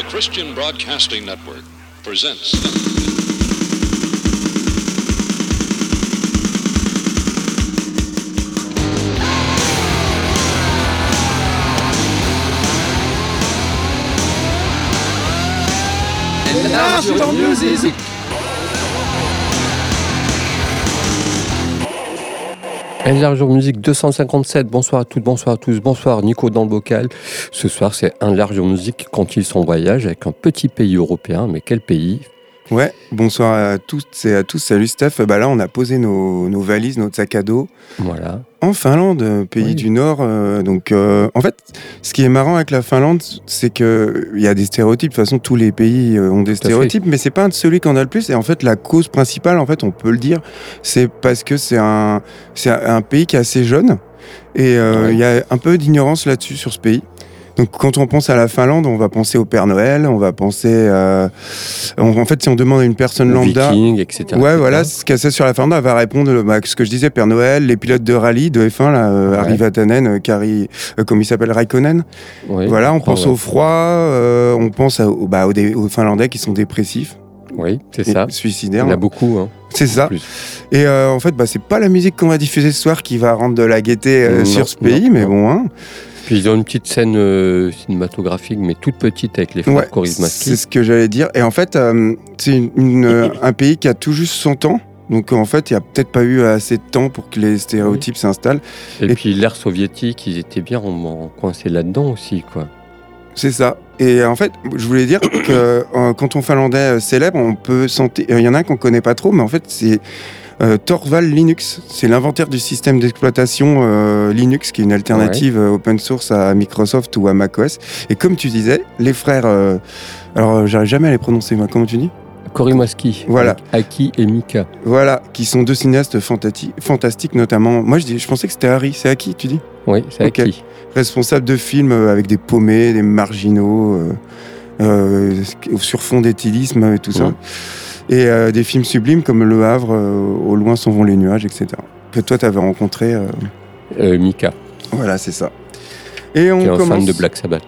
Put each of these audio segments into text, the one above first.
The Christian Broadcasting Network presents. Largement Music. Enlargeur Musique 257, bonsoir à toutes, bonsoir à tous, bonsoir Nico dans le bocal. Ce soir c'est Enlargeur Musique quand ils sont en voyage avec un petit pays européen, mais quel pays? Ouais, bonsoir à toutes et à tous. Salut Steph. Bah là, on a posé nos, nos valises, notre sac à dos Voilà. En Finlande, pays Oui. du Nord. euh, donc, euh, en fait, ce qui est marrant avec la Finlande, c'est que il y a des stéréotypes. De toute façon, tous les pays euh, ont des stéréotypes, mais c'est pas celui qu'on a le plus. Et en fait, la cause principale, en fait, on peut le dire, c'est parce que c'est un, c'est un pays qui est assez jeune et euh, il y a un peu d'ignorance là-dessus sur ce pays. Donc, quand on pense à la Finlande, on va penser au Père Noël, on va penser. euh, on- en fait, si on demande à une personne lambda. Vikings, etc. Ouais, etc. voilà, ce qu'elle sait sur la Finlande, elle va répondre bah, ce que je disais, Père Noël, les pilotes de rallye de F1, là, euh, Ouais. Harry Vatanen, euh, Kari, euh, comment il s'appelle, Raikkonen. Oui, voilà, on pense ouais. au froid, on pense à- au- bah, aux, Finlandais qui sont dépressifs, Oui, c'est ça. suicidaires. Il y en a beaucoup. Hein, C'est ça. plus. Et euh, en fait, bah, c'est pas la musique qu'on va diffuser ce soir qui va rendre de la gaieté euh, Non, sur ce non, pays, mais non. bon, hein. Puis ils ont une petite scène euh, cinématographique, mais toute petite avec les Ouais, c'est ce que j'allais dire. Et en fait, euh, c'est une- une, euh, un pays qui a tout juste 100 ans. Donc en fait, il n'y a peut-être pas eu assez de temps pour que les stéréotypes s'installent. Et, et- puis l'ère soviétique, ils étaient bien en- en- coincés là-dedans aussi, quoi. C'est ça. Et en fait, je voulais dire que euh, quand on finlandais célèbre, on peut sentir. Il y en a un qu'on connaît pas trop, mais en fait, c'est euh, Torvald Linux. C'est l'inventaire du système d'exploitation euh, Linux, qui est une alternative euh, open source à Microsoft ou à macOS. Et comme tu disais, les frères. euh, alors, euh, j'arrive jamais à les prononcer, moi. Comment tu dis? Korimaski, Voilà. Aki et Mika. Voilà, qui sont deux cinéastes fantastiques, notamment. Moi, je, dis, je pensais que c'était Harry. C'est Aki, tu dis? Oui, c'est. Aki. responsable de films avec des paumés, des marginaux, euh, euh, sur fond d'éthylisme et tout ça. Et euh, des films sublimes comme Le Havre, euh, Au loin s'en vont les nuages, etc. Que toi, t'avais rencontré. euh, Mika, voilà, c'est ça. Et on qui est un commence. fan de Black Sabbath.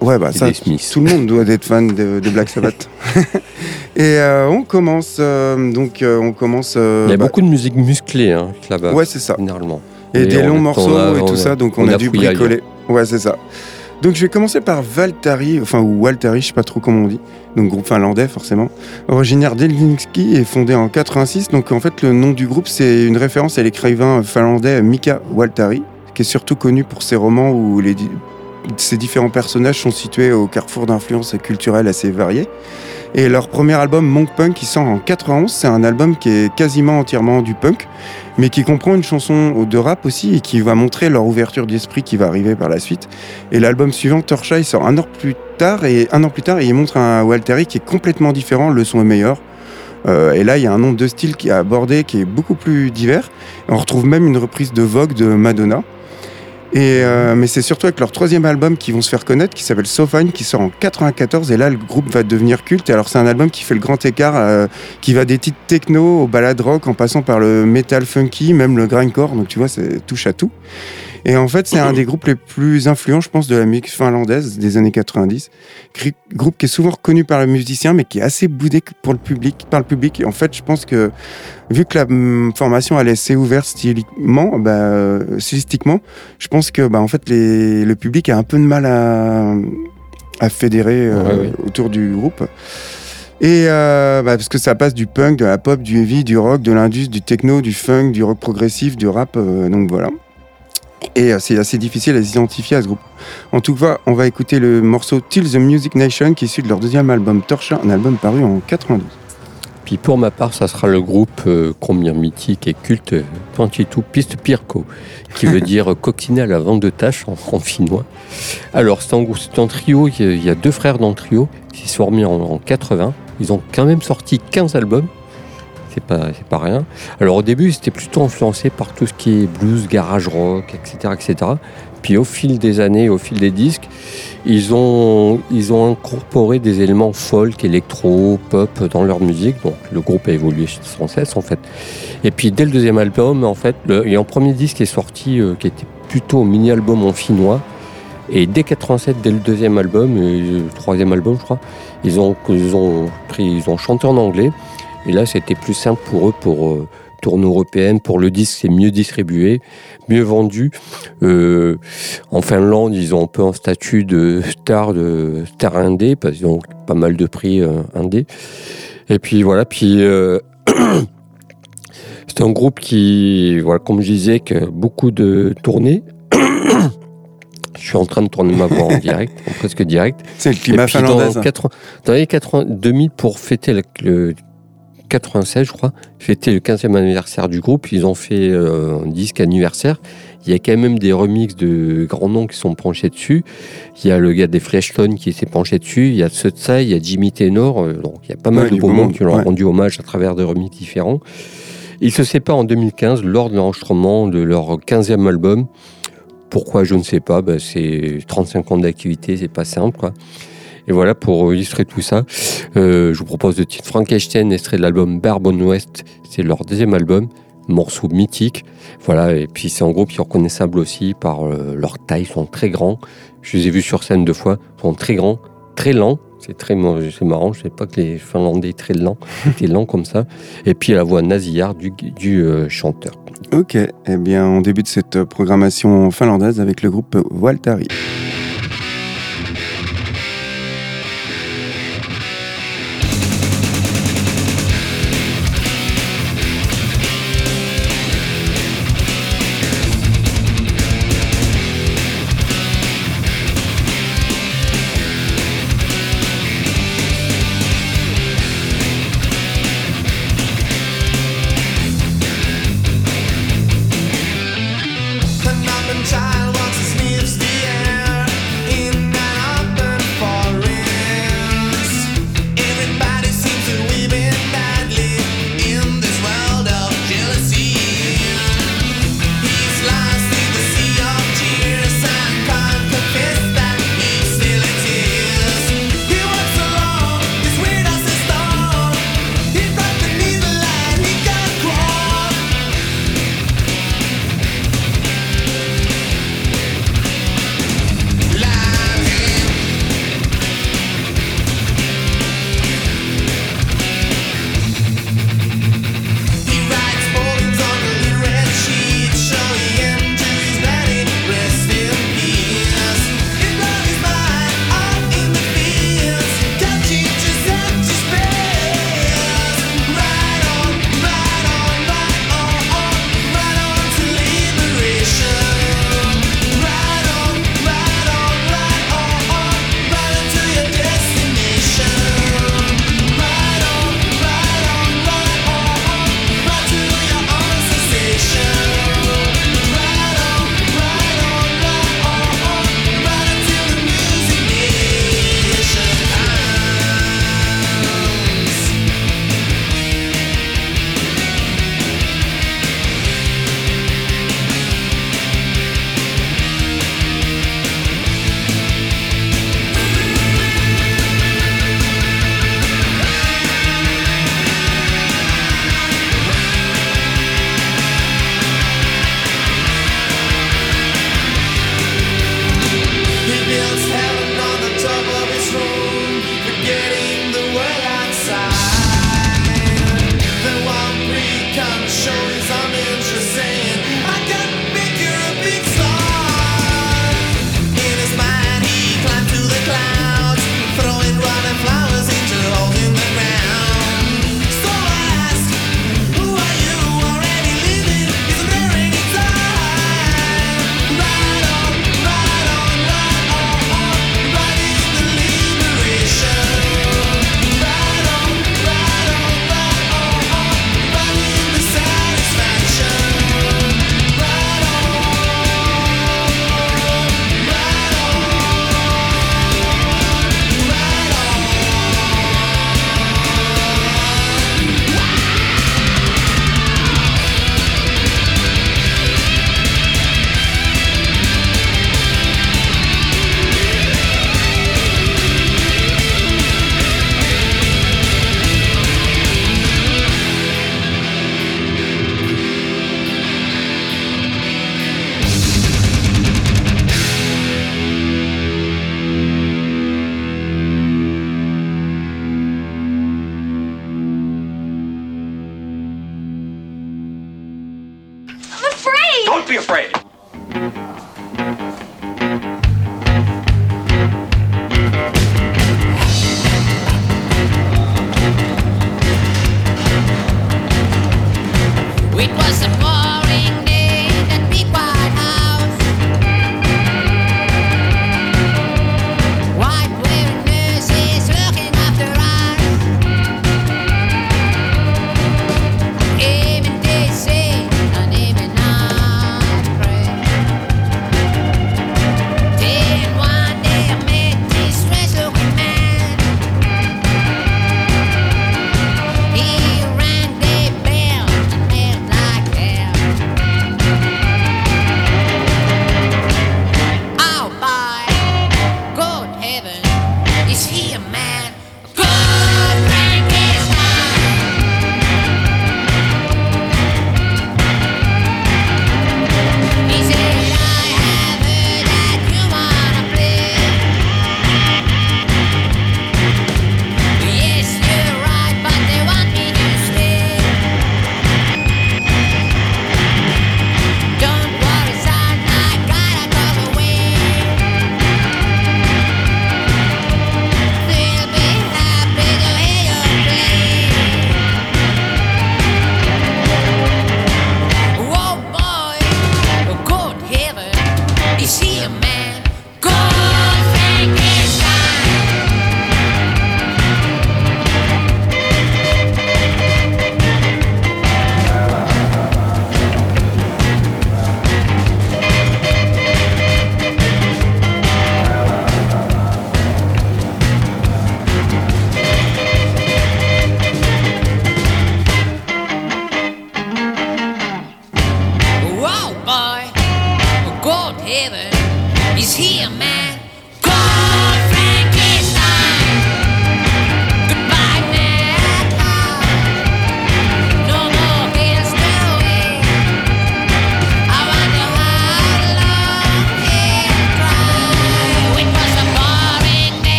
Ouais, bah ça, tout le monde doit être fan de, de Black Sabbath. et euh, on commence. euh, donc, euh, on commence. Il y a bah, beaucoup de musique musclée hein, là-bas, Ouais, c'est ça. généralement. Et des on longs morceaux a- et tout a- ça, donc on, on a, a dû bricoler. Ouais, c'est ça. Donc je vais commencer par Valtari, enfin ou Waltari, je sais pas trop comment on dit. Donc groupe finlandais forcément. Originaire d'Helsinki et fondé en 86. Donc en fait le nom du groupe c'est une référence à l'écrivain finlandais Mika Waltari, qui est surtout connu pour ses romans où ces différents personnages sont situés au carrefour d'influences culturelles assez variées. Et leur premier album Monk Punk qui sort en 91, c'est un album qui est quasiment entièrement du punk, mais qui comprend une chanson de rap aussi et qui va montrer leur ouverture d'esprit qui va arriver par la suite. Et l'album suivant, Torsha, il sort un an plus tard et un an plus tard, il montre un Walteri qui est complètement différent. Le son est meilleur. Euh, et là, il y a un nombre de styles qui est abordé qui est beaucoup plus divers. On retrouve même une reprise de Vogue de Madonna. Et euh, mais c'est surtout avec leur troisième album qu'ils vont se faire connaître, qui s'appelle So Fine, qui sort en 94. Et là, le groupe va devenir culte. Et alors, c'est un album qui fait le grand écart, euh, qui va des titres techno au ballad rock, en passant par le metal funky, même le grindcore. Donc, tu vois, c'est touche à tout. Et en fait, c'est un des groupes les plus influents, je pense, de la musique finlandaise des années 90. Gri- Groupe qui est souvent reconnu par les musiciens, mais qui est assez boudé pour le public, par le public. Et en fait, je pense que, vu que la hum, formation elle est assez ouverte styliquement, bah, euh, stylistiquement, je pense que, bah, en fait, les, le public a un peu de mal à, à fédérer euh, Ouais, ouais. autour du groupe. Et euh, bah, parce que ça passe du punk, de la pop, du heavy, du rock, de l'indus, du techno, du funk, du rock progressif, du rap. euh, donc voilà. Et euh, c'est assez difficile à s'identifier à ce groupe. En tout cas, on va écouter le morceau Till the Music Nation qui est issu de leur deuxième album Torcha, un album paru en 92. Puis pour ma part, ça sera le groupe euh, combien mythique et culte, euh, 22 Piste Pirko, qui veut dire euh, cocciné à la vente de tâches en, finnois. Alors, c'est un, trio, il y, a, il y a deux frères dans le trio, qui sont remis en, en 80. Ils ont quand même sorti 15 albums. C'est pas, c'est pas rien. Alors au début, ils étaient plutôt influencés par tout ce qui est blues, garage rock, etc., etc. Puis au fil des années, au fil des disques, ils ont, ils ont incorporé des éléments folk, électro, pop dans leur musique. Donc le groupe a évolué sans cesse en fait. Et puis dès le deuxième album, en fait, le, et un premier disque est sorti, euh, qui était plutôt mini-album en finnois, Et dès 87, dès le deuxième album, le troisième album, je crois, ils ont, ils ont, pris, ils ont chanté en anglais. Et là, c'était plus simple pour eux pour euh, tourner européenne. Pour le disque, c'est mieux distribué, mieux vendu. Euh, en Finlande, ils ont un peu un statut de star, de star indé, parce qu'ils ont pas mal de prix euh, indé. Et puis voilà, puis euh, c'est un groupe qui, voilà, comme je disais, que beaucoup de tournées. Je suis en train de tourner ma voix en direct, en presque direct. C'est le climat finlandais. dans, ça. 80 dans les 80 2000, pour fêter le, le 96, je crois, fêter le 15e anniversaire du groupe, ils ont fait euh, un disque anniversaire. Il y a quand même des remixes de grands noms qui sont penchés dessus. Il y a le gars des Fleshtones qui s'est penché dessus. Il y a Sutsai, il y a Jimmy Tenor. euh, donc il y a pas mal Ouais, de beaux beau monde qui leur ont ouais. rendu hommage à travers des remixes différents. Ils se séparent en 2015 lors de l'enregistrement de leur 15e album. Pourquoi je ne sais pas, Ben, c'est 35 ans d'activité, c'est pas simple quoi. Et voilà, pour illustrer tout ça, euh, je vous propose le titre Frankenstein, extrait de l'album Bourbon West, c'est leur deuxième album, morceau mythique. Voilà, et puis c'est un groupe qui est reconnaissable aussi par euh, leur taille, ils sont très grands. Je les ai vus sur scène deux fois, ils sont très grands, très lents. C'est très marrant, je ne sais pas que les Finlandais étaient très lents, étaient lents comme ça. Et puis la voix nasillarde du, du euh, chanteur. Ok, eh bien on débute cette programmation finlandaise avec le groupe Waltari.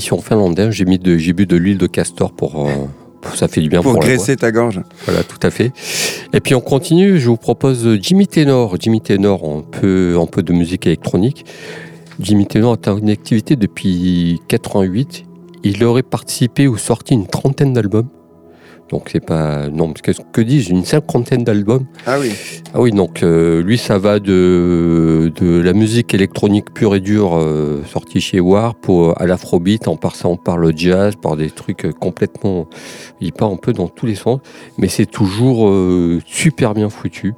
Émission finlandaise, j'ai mis de, j'ai bu de l'huile de castor pour, euh, ça fait du bien pour, Pour la voix. graisser ta gorge. Voilà, tout à fait. Et puis on continue, je vous propose Jimmy Tenor. Jimmy Tenor, un peu, un peu de musique électronique. Jimmy Tenor est en activité depuis 88. Il aurait participé ou sorti une trentaine d'albums. Donc c'est pas... Non, parce que, que dis-je Une cinquantaine d'albums. Ah oui. Ah oui, donc euh, lui, ça va de, de la musique électronique pure et dure euh, sortie chez Warp au- à l'afrobeat, en passant par le jazz, par des trucs euh, complètement... Il part un peu dans tous les sens, mais c'est toujours euh, super bien foutu.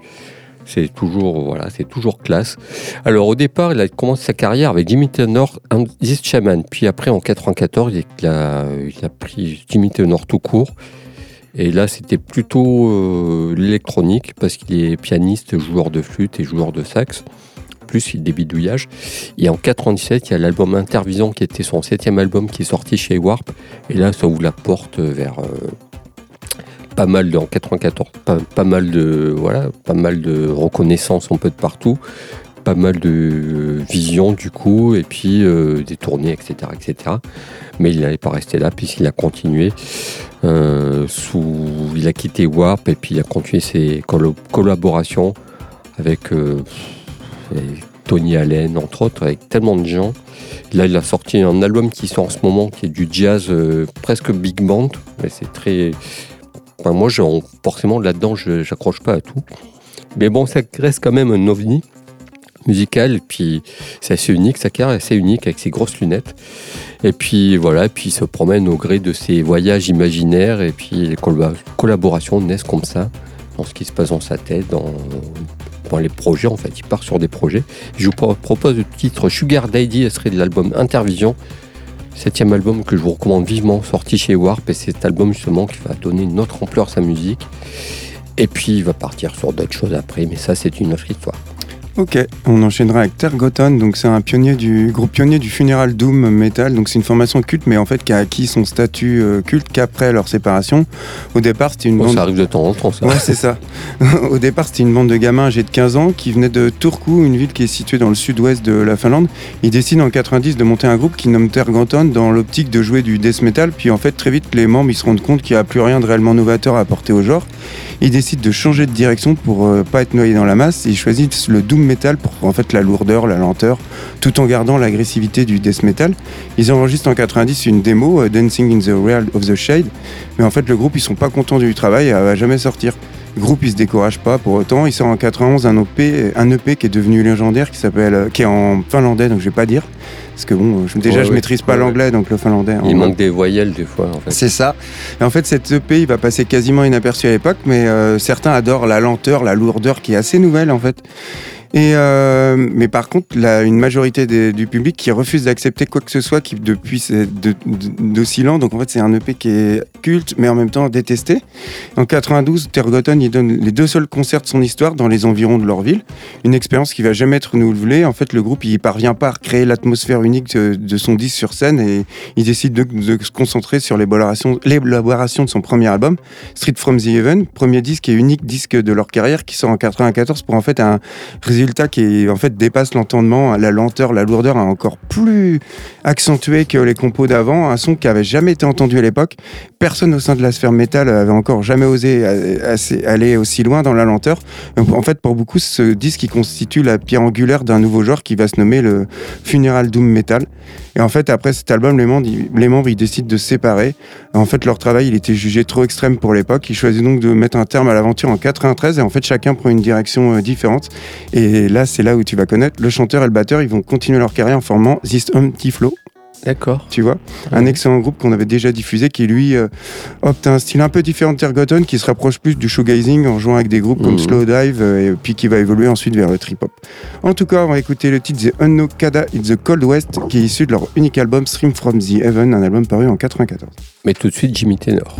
C'est toujours, voilà, c'est toujours classe. Alors au départ, il a commencé sa carrière avec Jimmy Tenor and This Shaman. Puis après, en 94, il a, il a pris Jimmy Tenor tout court. Et là, c'était plutôt euh, l'électronique, parce qu'il est pianiste, joueur de flûte et joueur de sax. Plus il des bidouillages. Et en 97, il y a l'album Intervision qui était son septième album qui est sorti chez Warp. Et là, ça ouvre la porte vers euh, pas mal de, en 94, pas, pas mal de voilà, pas mal de reconnaissance un peu de partout, pas mal de visions du coup, et puis euh, des tournées, etc., etc. Mais il n'allait pas rester là puisqu'il a continué. euh, sous, il a quitté Warp et puis il a continué ses collaborations avec euh, Tony Allen, entre autres, avec tellement de gens. Là, il a sorti un album qui sort en ce moment, qui est du jazz euh, presque big band, mais c'est très. Enfin, moi, forcément, là-dedans, je j'accroche pas à tout. Mais bon, ça reste quand même un ovni musical, et puis c'est assez unique, sa carrière est assez unique avec ses grosses lunettes. Et puis voilà, puis il se promène au gré de ses voyages imaginaires, et puis les colla- collaborations naissent comme ça, dans ce qui se passe dans sa tête, dans, les projets en fait. Il part sur des projets. Je vous pro- propose le titre Sugar Daddy, ce serait de l'album Intervision. Septième album que je vous recommande vivement, sorti chez Warp, et c'est cet album justement qui va donner une autre ampleur à sa musique. Et puis il va partir sur d'autres choses après, mais ça c'est une autre histoire. Ok, on enchaînera avec Tergoton, donc c'est un pionnier du groupe pionnier du funeral doom metal, donc c'est une formation culte, mais en fait qui a acquis son statut euh, culte qu'après leur séparation. Au départ, c'était une Bon, bande. ça arrive de temps en temps, ça. Ouais, c'est ça. Au départ, c'était une bande de gamins âgés de 15 ans qui venaient de Turku, une ville qui est située dans le sud-ouest de la Finlande. Ils décident en 90 de monter un groupe qui nomme Tergoton dans l'optique de jouer du death metal. Puis en fait, très vite, les membres ils se rendent compte qu'il n'y a plus rien de réellement novateur à apporter au genre. Ils décident de changer de direction pour euh, pas être noyés dans la masse. Ils choisissent le doom metal pour en fait la lourdeur, la lenteur, tout en gardant l'agressivité du death metal. Ils enregistrent en 90 une démo, euh, Dancing in the Realm of the Shade. Mais en fait, le groupe, ils sont pas contents du travail, elle va jamais sortir. Le groupe, il se décourage pas pour autant. Il sort en 91 un EP, un EP qui est devenu légendaire, qui s'appelle, euh, qui est en finlandais, donc je vais pas dire, parce que bon, je- déjà Ouais, je ouais. maîtrise pas Ouais, l'anglais, donc le finlandais. Il manque des voyelles des fois, en fait. c'est ça. Et en fait, cet EP, il va passer quasiment inaperçu à l'époque, mais euh, certains adorent la lenteur, la lourdeur qui est assez nouvelle en fait. Euh, mais par contre, une majorité du public qui refuse d'accepter quoi que ce soit qui depuis de- de- d'aussi lent. Donc en fait, c'est un EP qui est culte, mais en même temps détesté. En 92, Tergoton, il donne les deux seuls concerts de son histoire dans les environs de leur ville. Une expérience qui va jamais être renouvelée. En fait, le groupe, il parvient pas à recréer l'atmosphère unique de, de son disque sur scène et il décide de, de se concentrer sur l'élaboration de son premier album, Street from the Heaven, premier disque et unique disque de leur carrière qui sort en 94 pour en fait un résultat qui en fait dépasse l'entendement, la lenteur, la lourdeur hein, encore plus accentué que les compos d'avant, un son qui avait jamais été entendu à l'époque. Personne au sein de la sphère métal avait encore jamais osé euh, aller aussi loin dans la lenteur. En fait, pour beaucoup, ce disque il constitue la pierre angulaire d'un nouveau genre qui va se nommer le funeral doom metal. Et en fait, après cet album, les membres, les membres, ils décident de se séparer. En fait, leur travail, il était jugé trop extrême pour l'époque. Ils choisissent donc de mettre un terme à l'aventure en 93 et en fait, chacun prend une direction euh, différente. Et là, c'est là où tu vas connaître le chanteur et le batteur. Ils vont continuer leur carrière en formant This Empty Flow, D'accord. tu vois. Un excellent groupe qu'on avait déjà diffusé qui, lui, euh, opte un style un peu différent de Tergoton qui se rapproche plus du shoegazing en jouant avec des groupes comme Mhm. Slowdive euh, et puis qui va évoluer ensuite vers le trip-hop. En tout cas, on va écouter le titre The Unknokada in the Cold West qui est issu de leur unique album Stream from the Heaven, un album paru en 94. Mais tout de suite, Jimmy Tenor.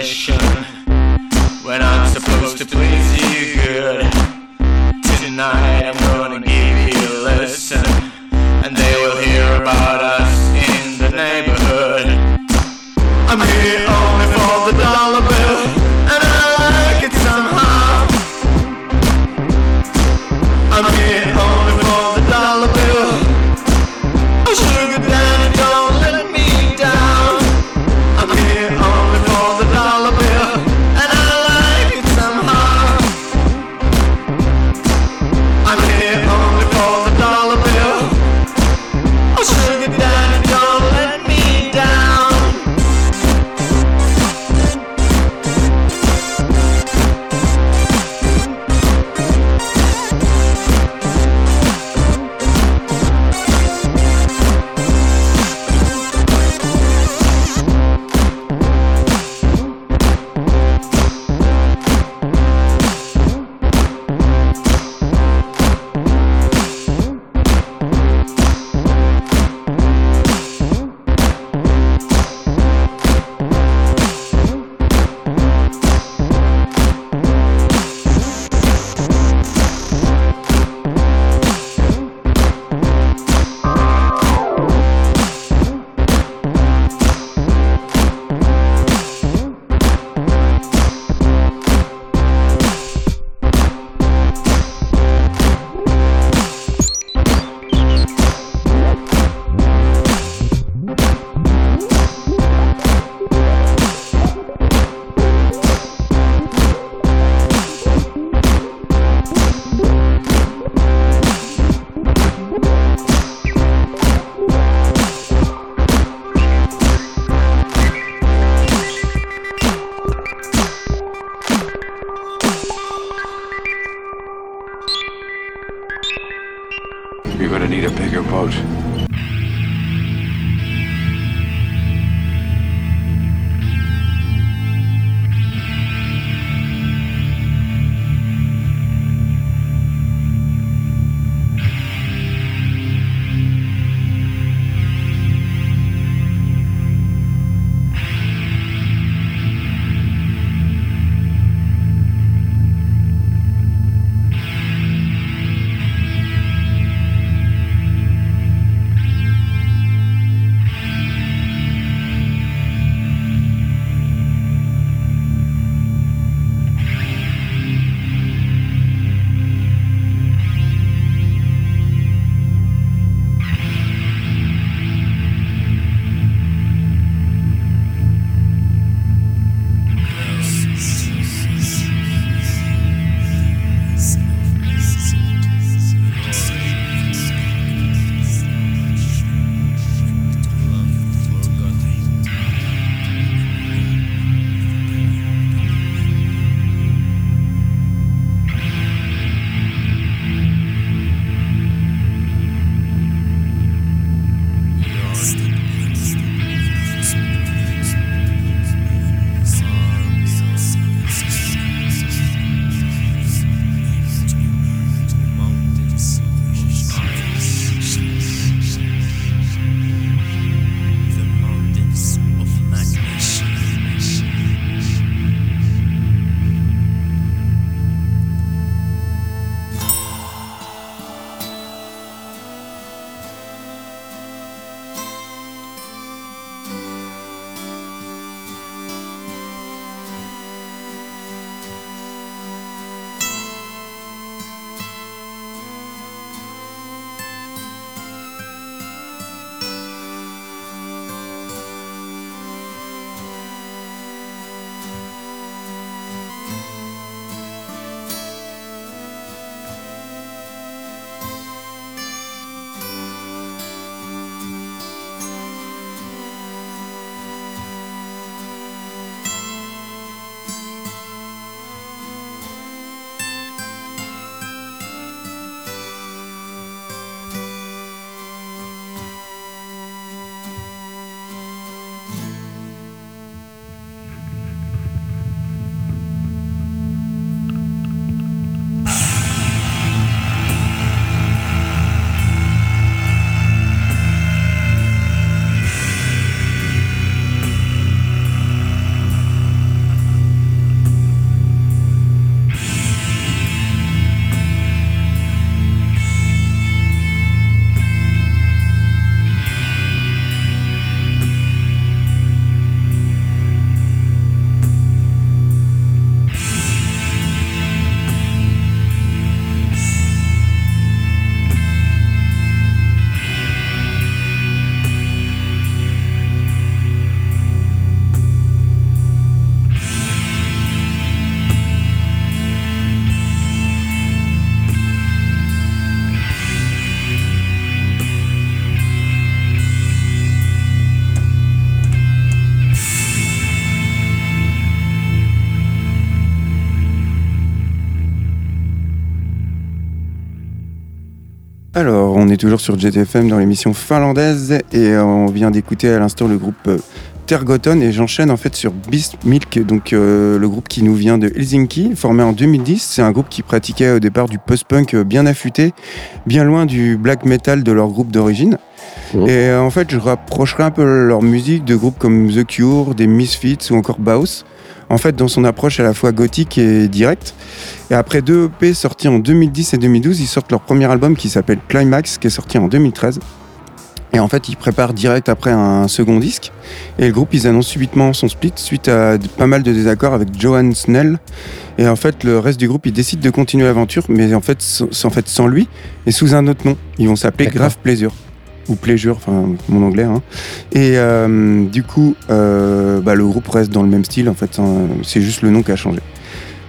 Is on est toujours sur JTFM dans l'émission finlandaise et euh, on vient d'écouter à l'instant le groupe euh, Tergoton et j'enchaîne en fait sur Beast Milk, donc euh, le groupe qui nous vient de Helsinki, formé en 2010. C'est un groupe qui pratiquait au départ du post-punk bien affûté, bien loin du black metal de leur groupe d'origine. Et euh, en fait, je rapprocherai un peu leur musique de groupes comme The Cure, des Misfits ou encore Baus. En fait, dans son approche à la fois gothique et directe. Et après deux EP sortis en 2010 et 2012, ils sortent leur premier album qui s'appelle Climax, qui est sorti en 2013. Et en fait, ils préparent direct après un second disque. Et le groupe, ils annoncent subitement son split suite à pas mal de désaccords avec Johan Snell. Et en fait, le reste du groupe, ils décident de continuer l'aventure, mais en fait, sans, en fait, sans lui et sous un autre nom. Ils vont s'appeler. Grave Pleasure. Ou Pleasure, enfin, mon anglais. hein. Et euh, du coup, euh, bah, le groupe reste dans le même style, en fait. hein. C'est juste le nom qui a changé.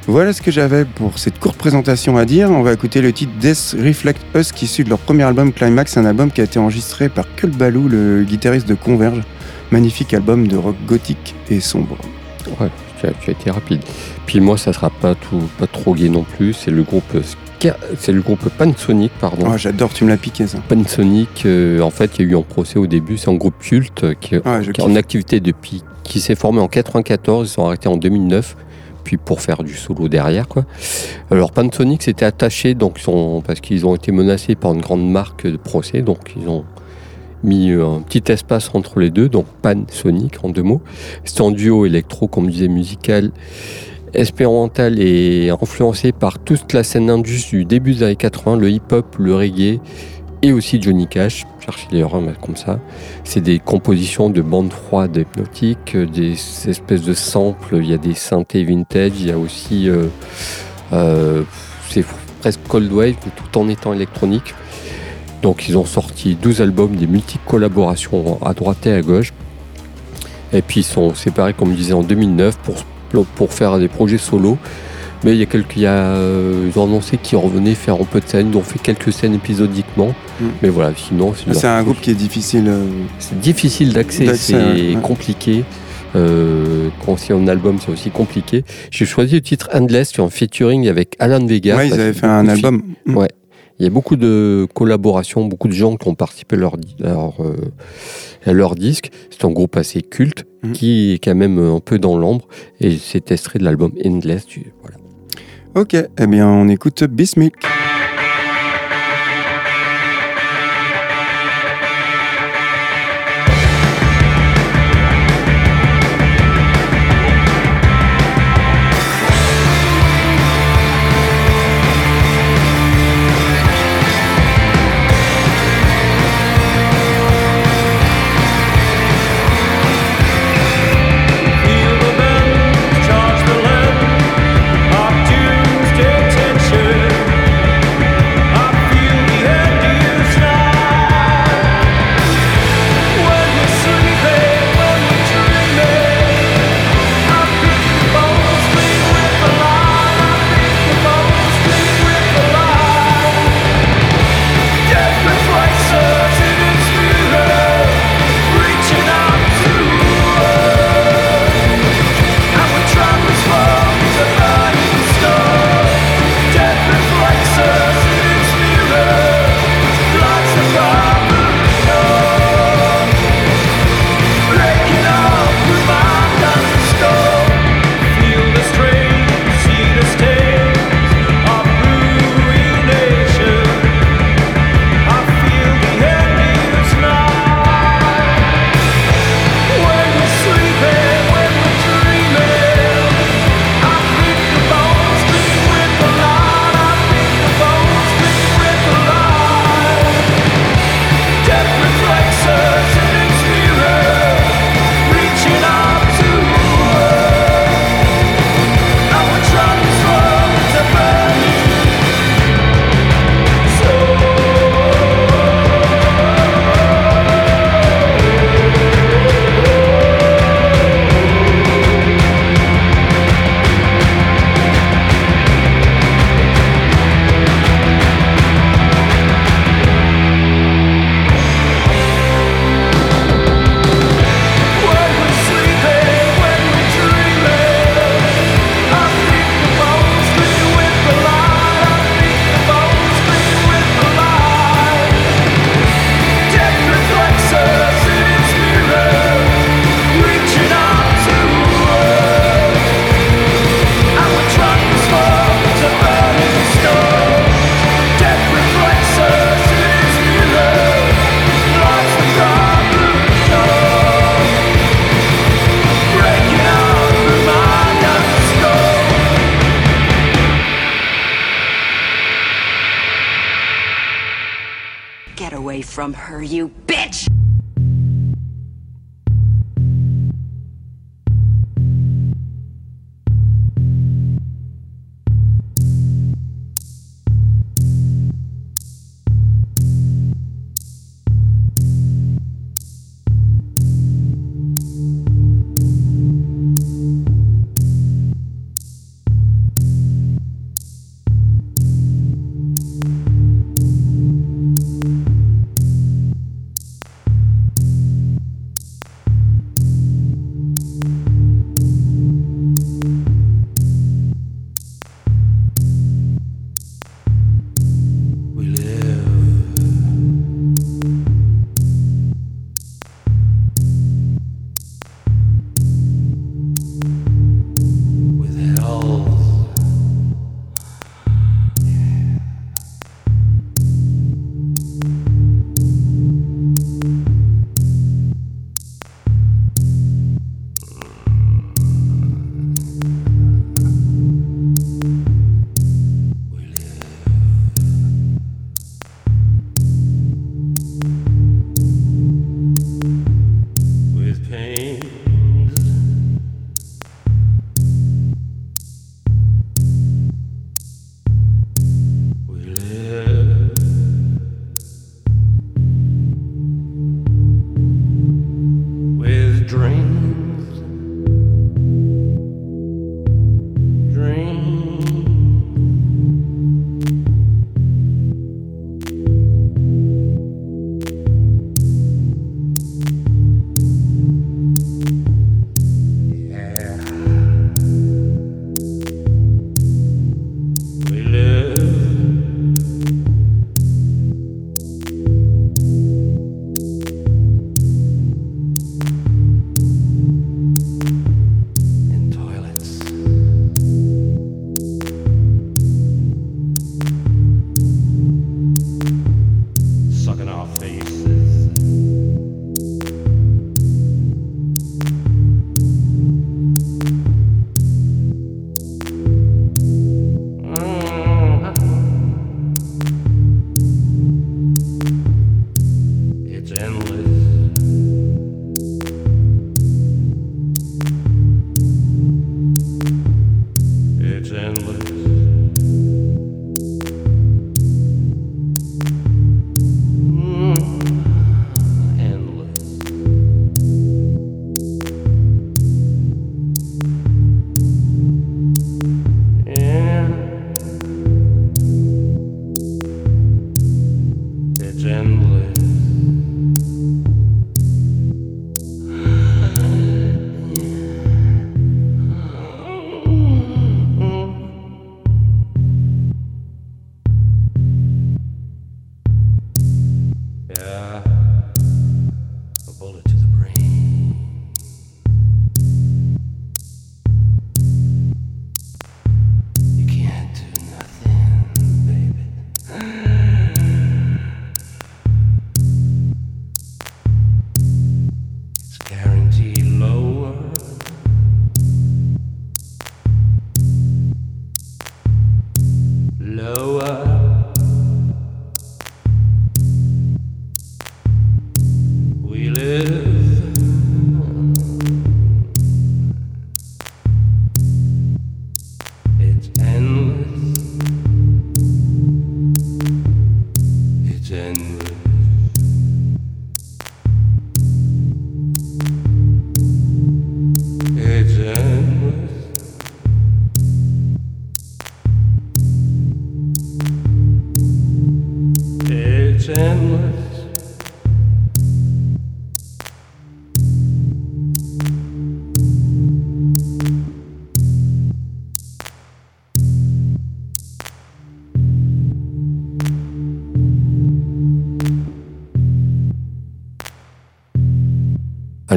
Voilà ce que j'avais pour cette courte présentation à dire. On va écouter le titre Death Reflect Us qui issu de leur premier album Climax, un album qui a été enregistré par Kul Balou, le guitariste de Converge. Magnifique album de rock gothique et sombre. Ouais, tu as, été rapide. Puis moi, ça sera pas tout, pas trop gay non plus. C'est le groupe, C'est le groupe Pansonic, pardon. Oh, J'adore, tu me l'as piqué ça. Pansonic, euh, en fait, il y a eu en procès au début. C'est un groupe culte qui, est en activité depuis, qui s'est formé en 94. Ils sont arrêtés en 2009. Puis pour faire du solo derrière, quoi. Alors Pansonic s'était attaché, donc parce qu'ils ont été menacés par une grande marque de procès, donc ils ont mis euh, un petit espace entre les deux, donc Pansonic en deux mots. C'est un duo électro, comme je disais, musical, expérimental et influencé par toute la scène indus du début des années 80, le hip-hop, le reggae et aussi Johnny Cash. Cherchez les comme ça. C'est des compositions de bandes froides hypnotiques, des espèces de samples. Il y a des synthés vintage. Il y a aussi, euh, euh, c'est presque cold wave, tout en étant électronique. Donc ils ont sorti 12 albums, des multiples collaborations à droite et à gauche. Et puis ils sont séparés, comme je disais, en 2009 pour, pour faire des projets solo. Mais il y a quelques, il y a, euh, ils ont annoncé qu'ils revenaient faire un peu de scène. Ils ont fait quelques scènes épisodiquement. Mm. Mais voilà, sinon c'est C'est un groupe qui est difficile. euh, c'est difficile d'accès, c'est ouais. compliqué. Euh, quand c'est un album, c'est aussi compliqué. J'ai choisi le titre Endless sur un featuring avec Alan Vega. ouais, ils avaient fait un album. Mm. Ouais. Il y a beaucoup de collaborations, beaucoup de gens qui ont participé à leur, leur, euh, à leur disque. C'est un groupe assez culte Mhm. qui est quand même un peu dans l'ombre et c'est extrait de l'album Endless. Voilà. Ok, eh bien, on écoute Bismilk.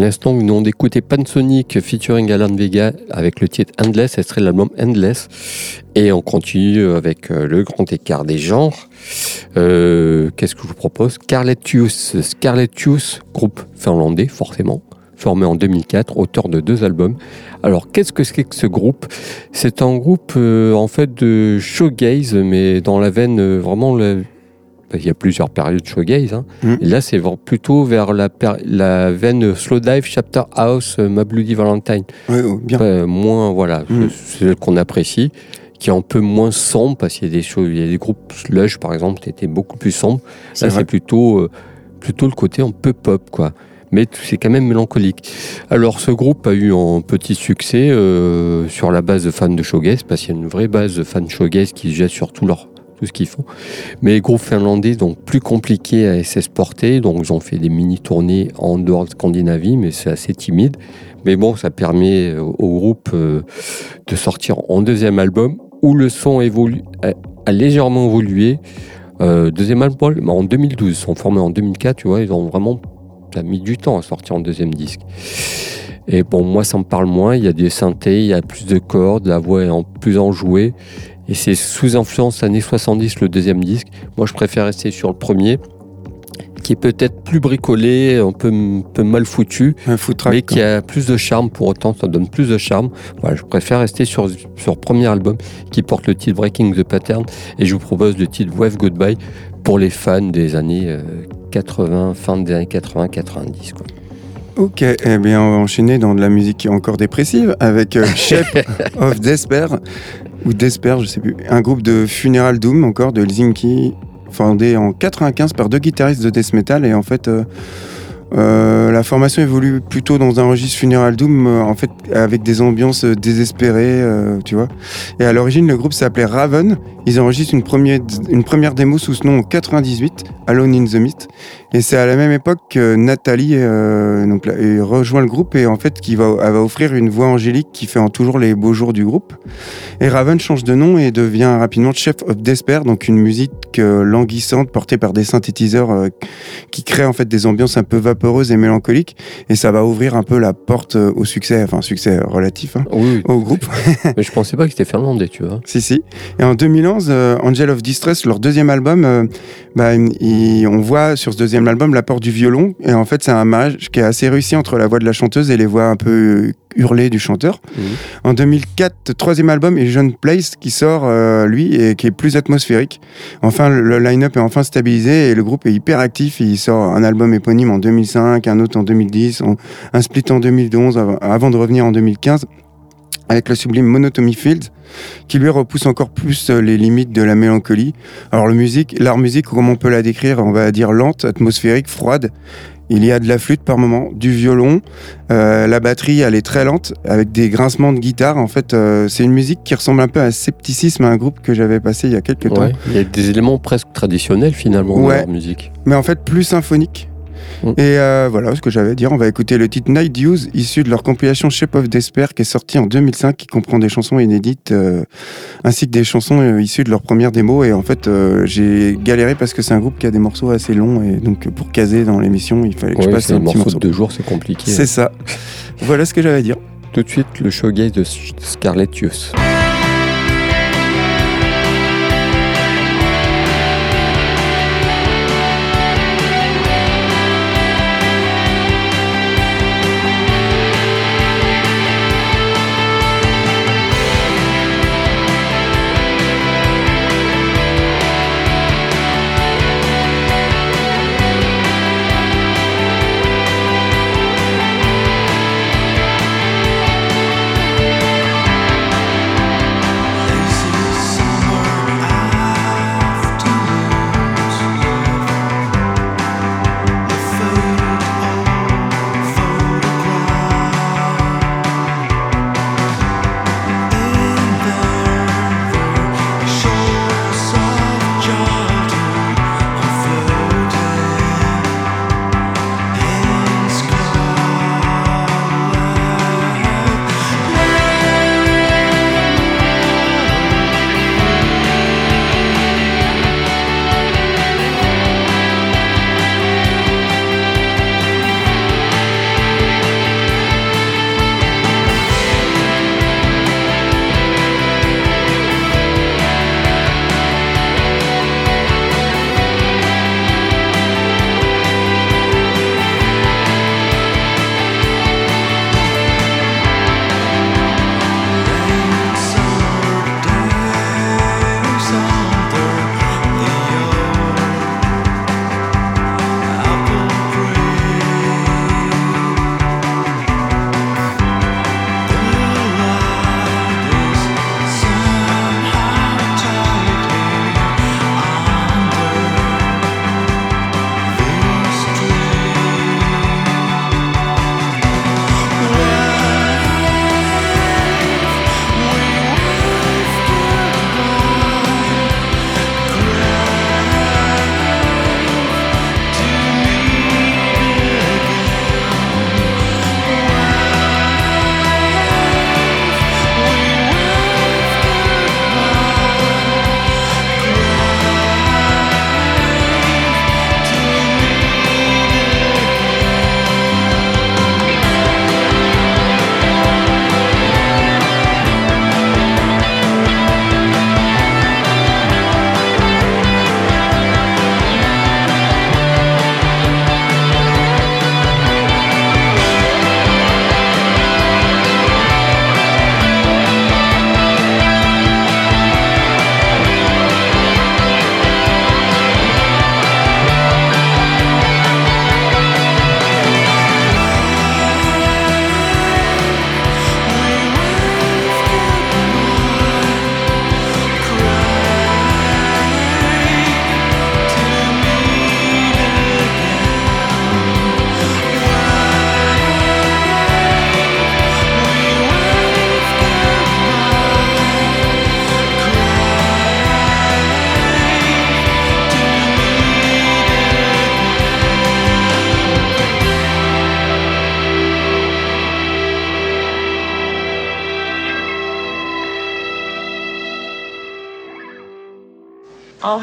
L'instant, nous venons d'écouter Pansonic featuring Alan Vega avec le titre Endless, ce serait l'album Endless. Et on continue avec euh, le grand écart des genres. Euh, Qu'est-ce que je vous propose? Scarletius, Scarletius, groupe finlandais, forcément, formé en 2004, auteur de deux albums. Alors, qu'est-ce que c'est que ce groupe? C'est un groupe, euh, en fait, de showgaze, mais dans la veine vraiment la- parce qu'il y a plusieurs périodes shoegaze. Hein. Et là, c'est plutôt vers la, veine Slow Dive, Chapter House, euh, My Bloody Valentine. Oh, bien. Ouais, moins, voilà, c'est celle qu'on apprécie, qui est un peu moins sombre, parce qu'il y a des choses, il y a des groupes Slush, par exemple, qui étaient beaucoup plus sombres. Là, c'est plutôt, euh, plutôt le côté un peu pop, quoi. Mais c'est quand même mélancolique. Alors, ce groupe a eu un petit succès euh, sur la base de fans de shoegaze, parce qu'il y a une vraie base de fans de shoegaze qui se jette sur tout, leur, tout ce qu'ils font. Mais les groupes finlandais, donc plus compliqués à s'exporter, donc ils ont fait des mini-tournées en dehors de Scandinavie, mais c'est assez timide. Mais bon, ça permet euh, au groupe euh, de sortir en deuxième album, où le son évolue, a, légèrement évolué. Euh, deuxième album en 2012, ils sont formés en 2004, tu vois, ils ont vraiment ça a mis du temps à sortir en deuxième disque. Et bon, moi, ça me parle moins. Il y a des synthés, il y a plus de cordes, la voix est en plus enjouée. Et c'est sous influence années 70 le deuxième disque. Moi, je préfère rester sur le premier, qui est peut-être plus bricolé, un peu, un peu mal foutu, Un mais qui a plus de charme. Pour autant, ça donne plus de charme. Voilà, je préfère rester sur, sur le premier album qui porte le titre Breaking the Pattern. Et je vous propose le titre Wave Goodbye pour les fans des années euh, 80, fin des années 80-90. Ok, eh bien on va enchaîner dans de la musique encore dépressive avec euh, Shape of Despair, ou Despair, je sais plus, un groupe de Funeral Doom encore, de Helsinki, fondé en 95 par deux guitaristes de death metal, et en fait euh, euh, la formation évolue plutôt dans un registre Funeral Doom, euh, en fait avec des ambiances désespérées, euh, tu vois. Et à l'origine le groupe s'appelait Raven, ils enregistrent une première, une première démo sous ce nom en 98, Alone in the Mist, et c'est à la même époque que Nathalie euh, donc, là, rejoint le groupe et en fait qui va, elle va offrir une voix angélique qui fait en toujours les beaux jours du groupe. Et Raven change de nom et devient rapidement Chef of Despair, donc une musique euh, languissante portée par des synthétiseurs euh, qui créent en fait des ambiances un peu vaporeuses et mélancoliques. Et ça va ouvrir un peu la porte au succès, enfin succès relatif hein, Oui, au groupe. mais je pensais pas que c'était finlandais, tu vois. Si, si. Et en 2011, euh, Angel of Distress, leur deuxième album, bah, il- on voit sur ce deuxième album l'apport du violon. Et en fait, c'est un mariage qui est assez réussi entre la voix de la chanteuse et les voix un peu euh, hurlées du chanteur. Mhm. En 2004, troisième album, et John Place qui sort, euh, lui, et qui est plus atmosphérique. Enfin, le, line-up est enfin stabilisé et le groupe est hyper actif. Il sort un album éponyme en 2005, un autre en 2010, en- un split en 2011, av- avant de revenir en 2015 avec le sublime Monotony Fields, qui lui repousse encore plus euh, les limites de la mélancolie. Alors le musique, l'art musique, comment on peut la décrire? On va dire lente, atmosphérique, froide. Il y a de la flûte par moment, du violon, euh, la batterie elle est très lente avec des grincements de guitare. En fait, euh, c'est une musique qui ressemble un peu à Scepticisme, un groupe que j'avais passé il y a quelques temps. Il y a des éléments presque traditionnels finalement dans leur musique. mais en fait plus symphonique. Mm. Et euh, voilà ce que j'avais à dire. On va écouter le titre Night Dews, issu de leur compilation Shape of Despair, qui est sorti en 2005, qui comprend des chansons inédites, euh, ainsi que des chansons euh, issues de leur première démo. Et en fait, j'ai galéré parce que c'est un groupe qui a des morceaux assez longs, et donc pour caser dans l'émission, il fallait que je passe un un petit morceau morceau. de deux jours, c'est compliqué. C'est ça. voilà ce que j'avais à dire. Tout de suite, le showgaze de Scarlett Hughes.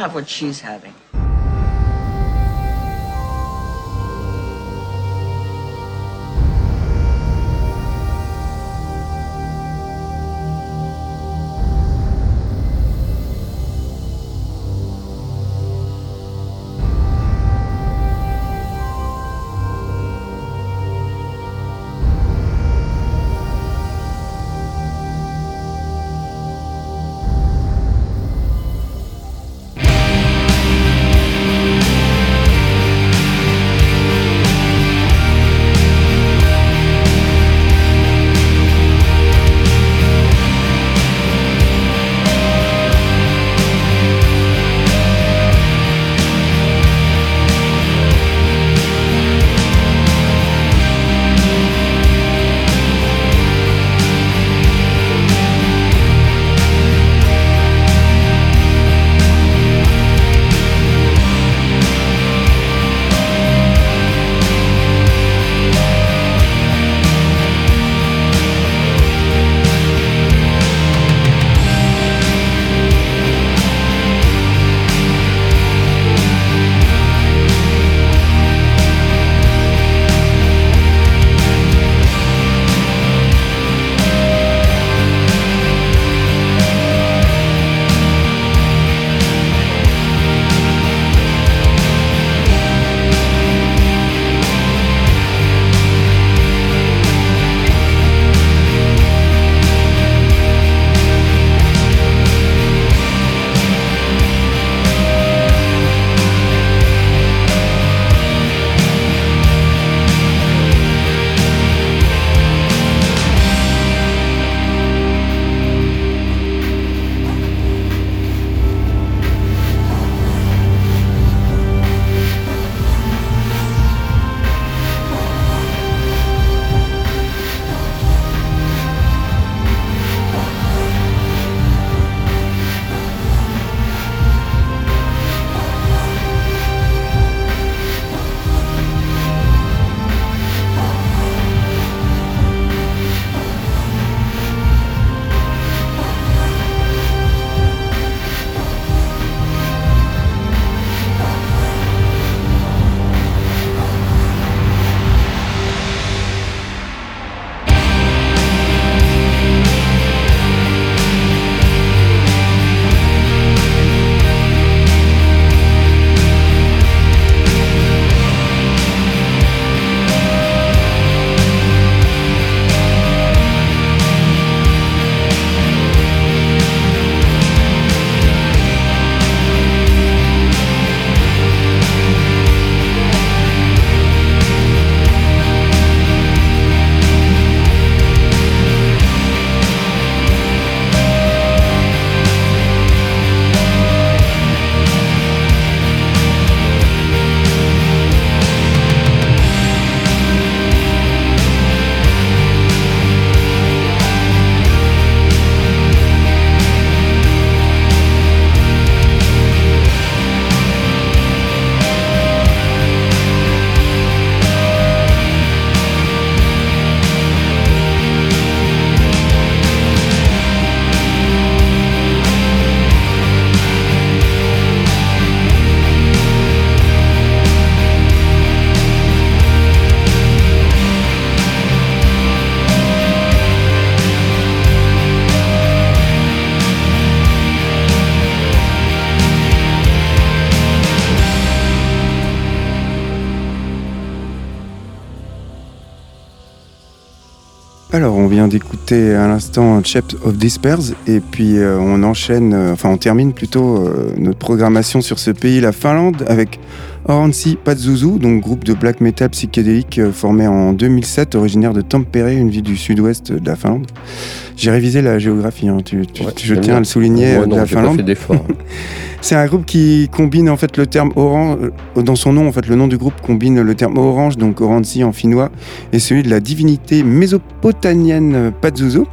Have what she's having. Vient d'écouter à l'instant Shape of Despairs et puis euh, on enchaîne, euh, enfin on termine plutôt euh, notre programmation sur ce pays, la Finlande, avec Oransi Pazuzu, donc groupe de black metal psychédélique formé en 2007, originaire de Tampere, une ville du sud-ouest de la Finlande. J'ai révisé la géographie, hein, tu- tu- Ouais, je tiens bien. à le souligner, Moi, de non, la j'ai pas Finlande. fait. C'est un groupe qui combine en fait le terme orange euh, dans son nom en fait le nom du groupe combine le terme orange donc Oransi en finnois et celui de la divinité mésopotamienne Pazuzu.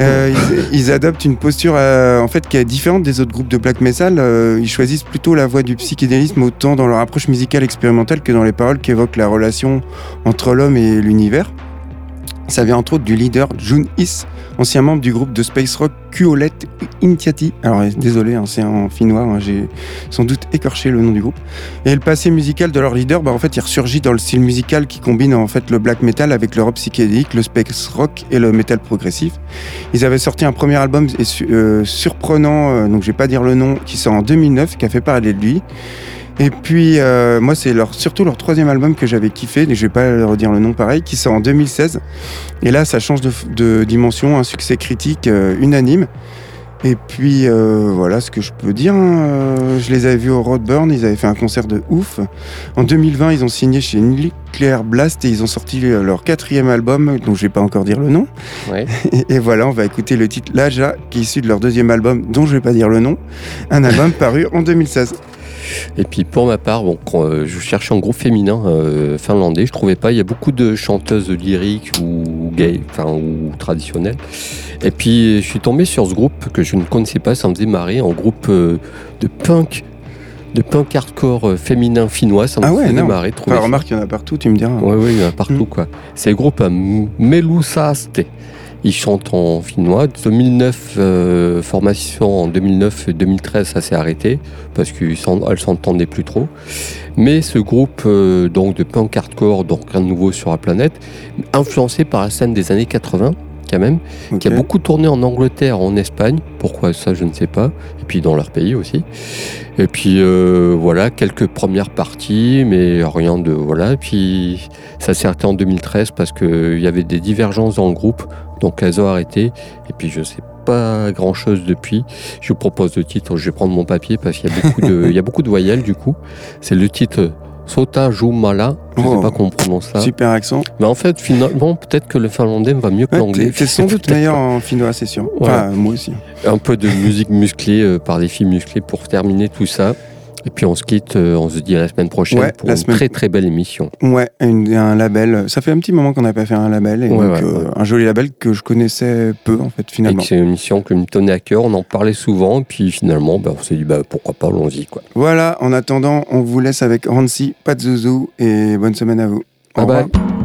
Euh, ils, ils adoptent une posture euh, en fait qui est différente des autres groupes de black metal. Euh, ils choisissent plutôt la voie du psychédélisme autant dans leur approche musicale expérimentale que dans les paroles qui évoquent la relation entre l'homme et l'univers. Ça vient entre autres du leader Jun Is, ancien membre du groupe de space rock Kuolet Intiati. Alors désolé, hein, c'est en finnois, hein, j'ai sans doute écorché le nom du groupe. Et le passé musical de leur leader, bah, en fait, il ressurgit dans le style musical qui combine en fait le black metal avec le rock psychédélique, le space rock et le metal progressif. Ils avaient sorti un premier album euh, surprenant, euh, donc je vais pas dire le nom, qui sort en 2009, qui a fait parler de lui. Et puis, euh, moi, c'est leur, surtout leur troisième album que j'avais kiffé, je vais pas leur redire le nom pareil, qui sort en 2016. Et là, ça change de, de dimension, un succès critique euh, unanime. Et puis, euh, voilà ce que je peux dire. hein. Euh, je les avais vus au Roadburn, ils avaient fait un concert de ouf. En 2020, ils ont signé chez Nuclear Blast et ils ont sorti euh, leur quatrième album, dont je vais pas encore dire le nom. Ouais. Et, et voilà, on va écouter le titre Laja, qui est issu de leur deuxième album, dont je vais pas dire le nom. Un album paru en 2016. Et puis pour ma part, bon, euh, je cherchais un groupe féminin euh, finlandais, je trouvais pas. Il y a beaucoup de chanteuses lyriques ou gay, enfin ou traditionnelles. Et puis je suis tombé sur ce groupe que je ne connaissais pas, ça me faisait marrer, un groupe euh, de punk, de punk hardcore féminin finnois, ça me Ah ouais, faisait non. marrer. de trouver Enfin, remarque, il y en a partout, tu me diras. Ouais, ouais, il y en a partout, Mm. quoi. C'est le groupe Melusaste. Ils chantent en finnois. 2009, euh, formation en 2009 et 2013, ça s'est arrêté parce qu'elles s'entendaient plus trop. Mais ce groupe euh, donc de punk hardcore, donc rien de nouveau sur la planète, influencé par la scène des années 80 quand même, qui a beaucoup tourné en Angleterre, en Espagne. Pourquoi ça, je ne sais pas. Et puis dans leur pays aussi. Et puis euh, voilà, quelques premières parties, mais rien de voilà. Et puis ça s'est arrêté en 2013 parce qu'il y avait des divergences dans le groupe, donc elles ont arrêté. Et puis je sais pas grand chose depuis. Je vous propose le titre, je vais prendre mon papier parce qu'il y a beaucoup de, il y a beaucoup de voyelles du coup. C'est le titre Sota Jumala. Je Oh. sais pas comment on prononce ça. Super accent. Mais en fait, finalement, peut-être que le finlandais va mieux que Ouais, l'anglais. t'es sans doute meilleur en finnois, c'est sûr. Enfin, moi aussi. Un peu de musique musclée euh, par des filles musclées pour terminer tout ça. Et puis on se quitte, euh, on se dit à la semaine prochaine Ouais, pour une semaine- très très belle émission. Ouais, une- un label. Ça fait un petit moment qu'on n'a pas fait un label. Et Ouais, donc, ouais, euh, un joli label que je connaissais peu, en fait, Et finalement. que c'est une émission qui me tenait à cœur, on en parlait souvent, et puis finalement, bah, on s'est dit bah, pourquoi pas, allons-y. Quoi. Voilà, en attendant, on vous laisse avec Rancy, pas de zouzou, et bonne semaine à vous. Au Bye bye. revoir.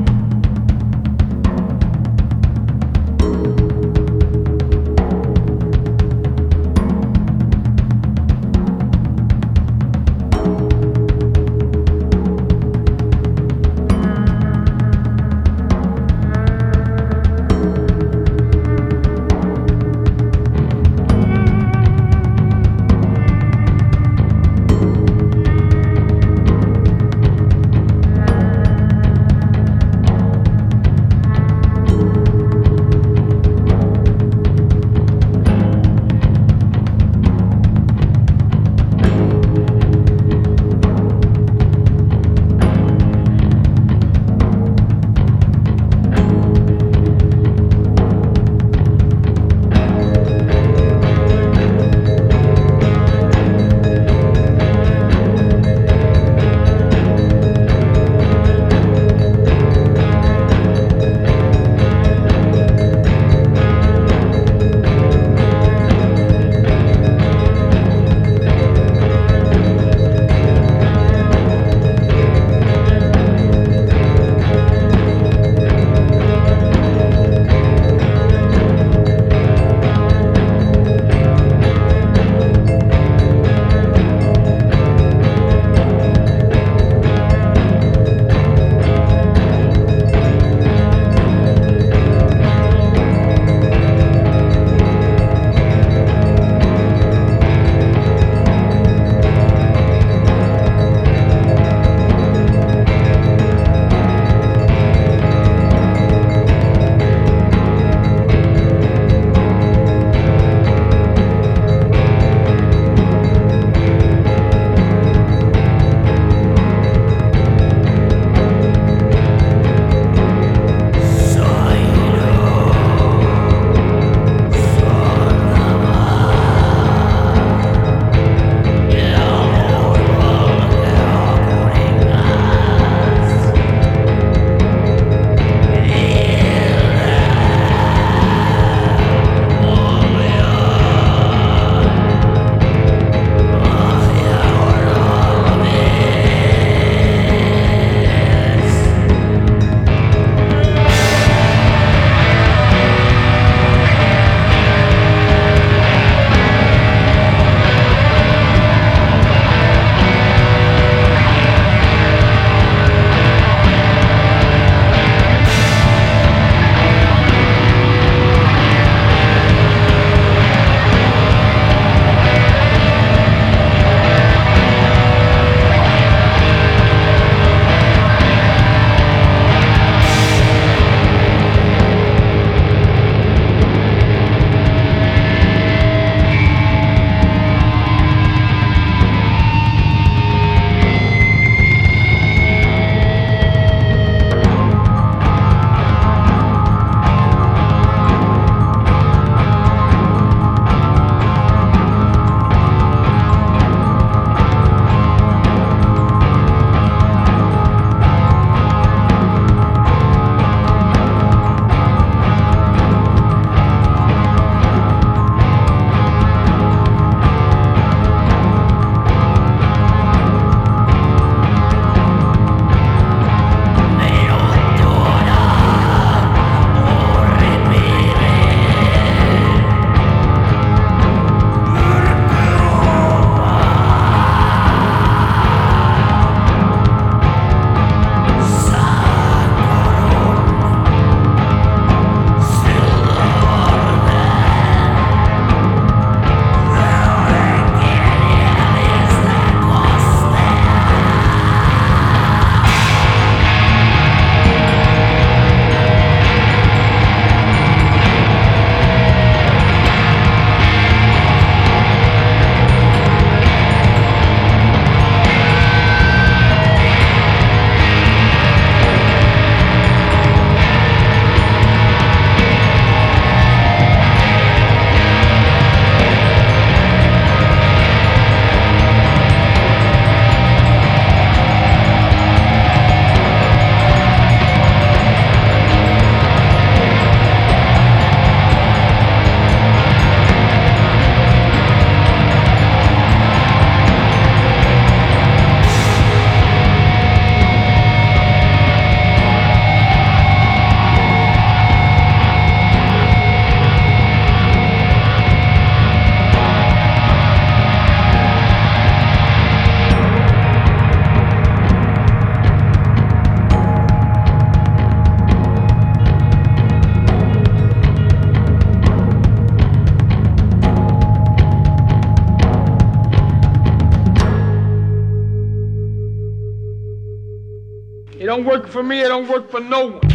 Work for me, it don't work for no one.